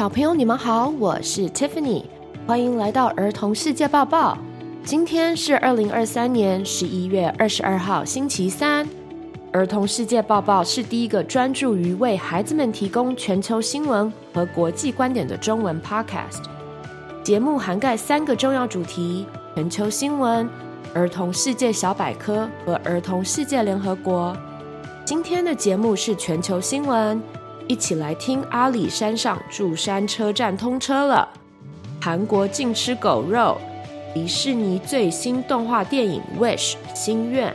小朋友，你们好，我是 Tiffany，欢迎来到儿童世界报报。今天是二零二三年十一月二十二号，星期三。儿童世界报报是第一个专注于为孩子们提供全球新闻和国际观点的中文 podcast。节目涵盖三个重要主题：全球新闻、儿童世界小百科和儿童世界联合国。今天的节目是全球新闻。一起来听阿里山上柱山车站通车了，韩国禁吃狗肉，迪士尼最新动画电影《Wish》心愿，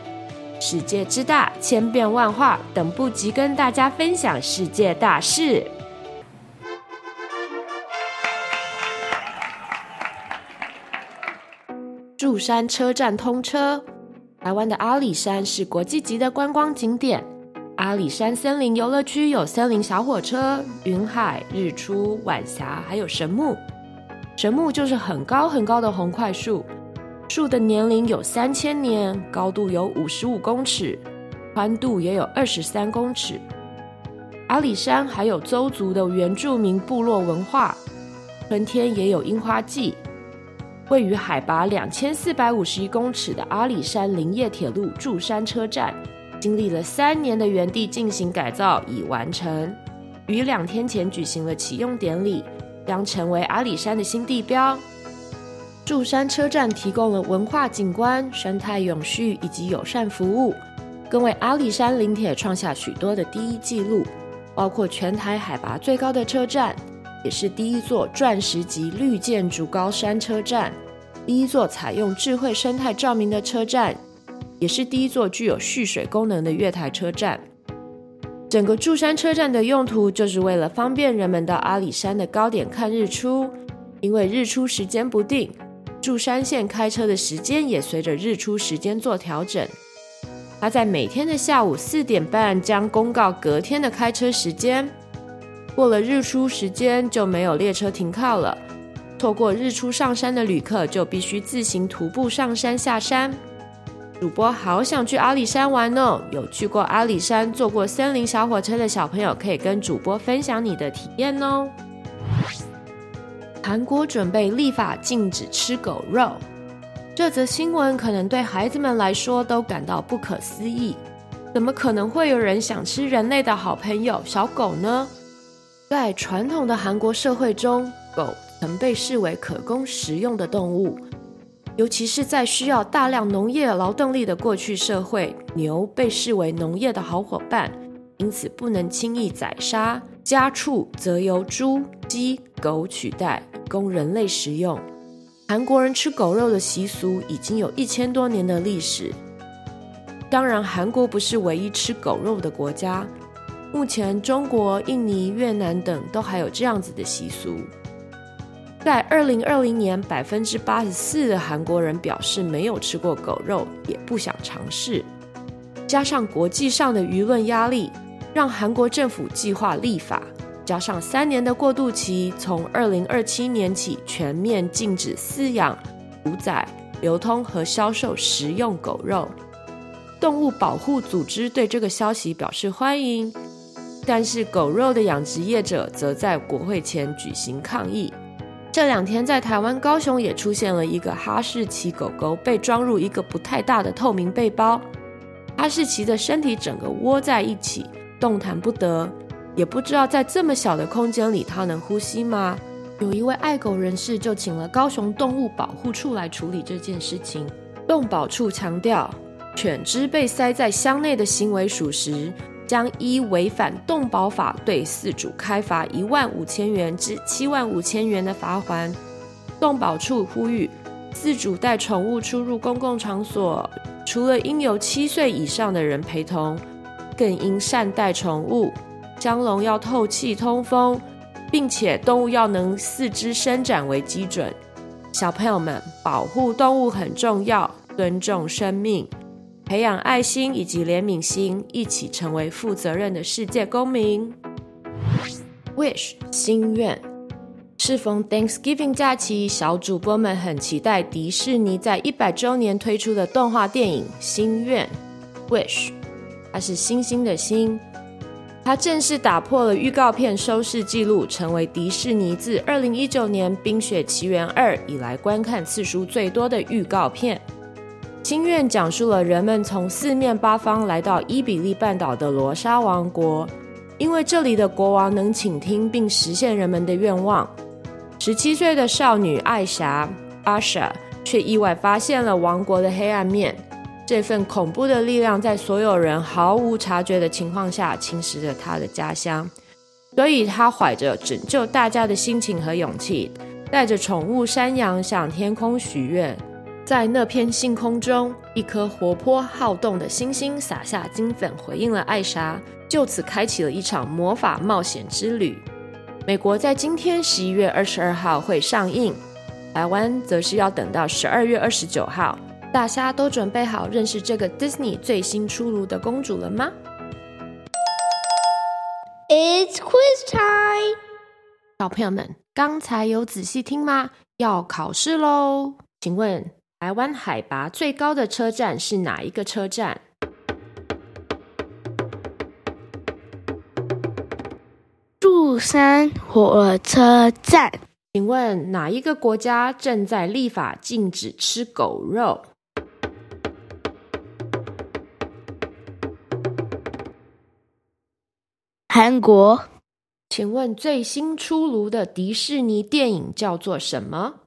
世界之大千变万化，等不及跟大家分享世界大事。柱山车站通车，台湾的阿里山是国际级的观光景点。阿里山森林游乐区有森林小火车、云海、日出、晚霞，还有神木。神木就是很高很高的红桧树，树的年龄有三千年，高度有五十五公尺，宽度也有二十三公尺。阿里山还有邹族的原住民部落文化，春天也有樱花季。位于海拔两千四百五十一公尺的阿里山林业铁路柱山车站。经历了三年的原地进行改造，已完成。于两天前举行了启用典礼，将成为阿里山的新地标。柱山车站提供了文化景观、生态永续以及友善服务，更为阿里山林铁创下许多的第一纪录，包括全台海拔最高的车站，也是第一座钻石级绿建筑高山车站，第一座采用智慧生态照明的车站。也是第一座具有蓄水功能的月台车站。整个柱山车站的用途就是为了方便人们到阿里山的高点看日出，因为日出时间不定，柱山线开车的时间也随着日出时间做调整。它在每天的下午四点半将公告隔天的开车时间，过了日出时间就没有列车停靠了，错过日出上山的旅客就必须自行徒步上山下山。主播好想去阿里山玩哦！有去过阿里山、坐过森林小火车的小朋友，可以跟主播分享你的体验哦。韩国准备立法禁止吃狗肉，这则新闻可能对孩子们来说都感到不可思议。怎么可能会有人想吃人类的好朋友小狗呢？在传统的韩国社会中，狗曾被视为可供食用的动物。尤其是在需要大量农业劳动力的过去社会，牛被视为农业的好伙伴，因此不能轻易宰杀。家畜则由猪、鸡、狗取代，供人类食用。韩国人吃狗肉的习俗已经有一千多年的历史。当然，韩国不是唯一吃狗肉的国家，目前中国、印尼、越南等都还有这样子的习俗。在二零二零年，百分之八十四的韩国人表示没有吃过狗肉，也不想尝试。加上国际上的舆论压力，让韩国政府计划立法，加上三年的过渡期，从二零二七年起全面禁止饲养、屠宰、流通和销售食用狗肉。动物保护组织对这个消息表示欢迎，但是狗肉的养殖业者则在国会前举行抗议。这两天，在台湾高雄也出现了一个哈士奇狗狗被装入一个不太大的透明背包，哈士奇的身体整个窝在一起，动弹不得，也不知道在这么小的空间里它能呼吸吗？有一位爱狗人士就请了高雄动物保护处来处理这件事情。动保处强调，犬只被塞在箱内的行为属实。将依违反动保法对饲主开罚一万五千元至七万五千元的罚锾。动保处呼吁，饲主带宠物出入公共场所，除了应有七岁以上的人陪同，更应善待宠物。箱笼要透气通风，并且动物要能四肢伸展为基准。小朋友们，保护动物很重要，尊重生命。培养爱心以及怜悯心，一起成为负责任的世界公民。Wish 心愿，适逢 Thanksgiving 假期，小主播们很期待迪士尼在一百周年推出的动画电影《心愿》。Wish，它是星星的星。它正式打破了预告片收视纪录，成为迪士尼自二零一九年《冰雪奇缘二》以来观看次数最多的预告片。心愿讲述了人们从四面八方来到伊比利半岛的罗莎王国，因为这里的国王能倾听并实现人们的愿望。十七岁的少女艾莎阿莎却意外发现了王国的黑暗面。这份恐怖的力量在所有人毫无察觉的情况下侵蚀着她的家乡，所以她怀着拯救大家的心情和勇气，带着宠物山羊向天空许愿。在那片星空中，一颗活泼好动的星星洒下金粉，回应了艾莎，就此开启了一场魔法冒险之旅。美国在今天十一月二十二号会上映，台湾则是要等到十二月二十九号。大家都准备好认识这个 Disney 最新出炉的公主了吗？It's quiz time！小朋友们，刚才有仔细听吗？要考试喽！请问台湾海拔最高的车站是哪一个车站？祝山火车站。请问哪一个国家正在立法禁止吃狗肉？韩国，请问最新出炉的迪士尼电影叫做什么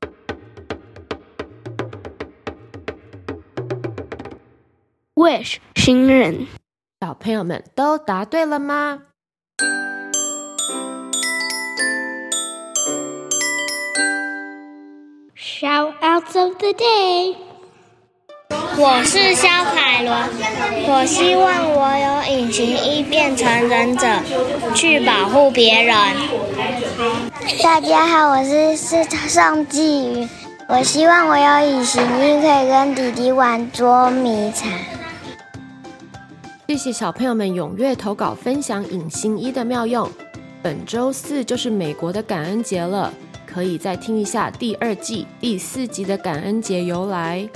？Wish 新人。小朋友们都答对了吗？Shout outs of the day。我是肖凯伦，我希望我有隐形衣变成忍者，去保护别人。大家好，我是是宋继宇，我希望我有隐形衣可以跟弟弟玩捉迷藏。谢谢小朋友们踊跃投稿分享隐形衣的妙用。本周四就是美国的感恩节了，可以再听一下第二季第四集的感恩节由来。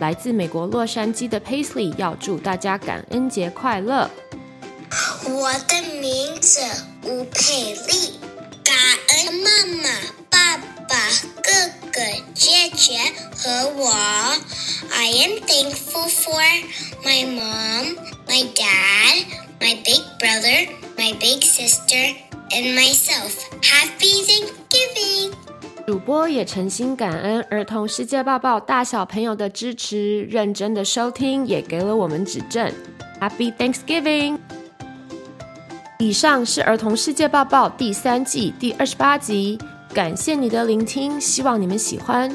来自美国洛杉矶的 Paisley 要祝大家感恩节快乐。我的名字吴佩丽，感恩妈妈、爸爸、哥哥、姐姐和我。I am thankful for my mom, sister, and myself. Happy Thanksgiving! 主播也诚心感恩儿童世界报报大小朋友的支持，认真的收听也给了我们指正。Happy Thanksgiving！以上是儿童世界报报第三季第二十八集，感谢你的聆听，希望你们喜欢。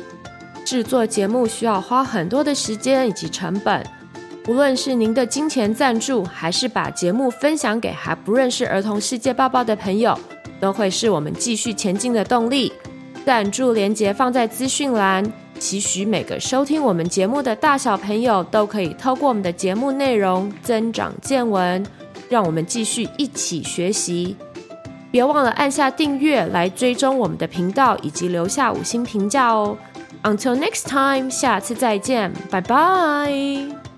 制作节目需要花很多的时间以及成本，无论是您的金钱赞助，还是把节目分享给还不认识儿童世界报报的朋友，都会是我们继续前进的动力。赞助连接放在资讯栏，期许每个收听我们节目的大小朋友都可以透过我们的节目内容增长见闻，让我们继续一起学习。别忘了按下订阅来追踪我们的频道，以及留下五星评价哦。Until next time，下次再见，拜拜。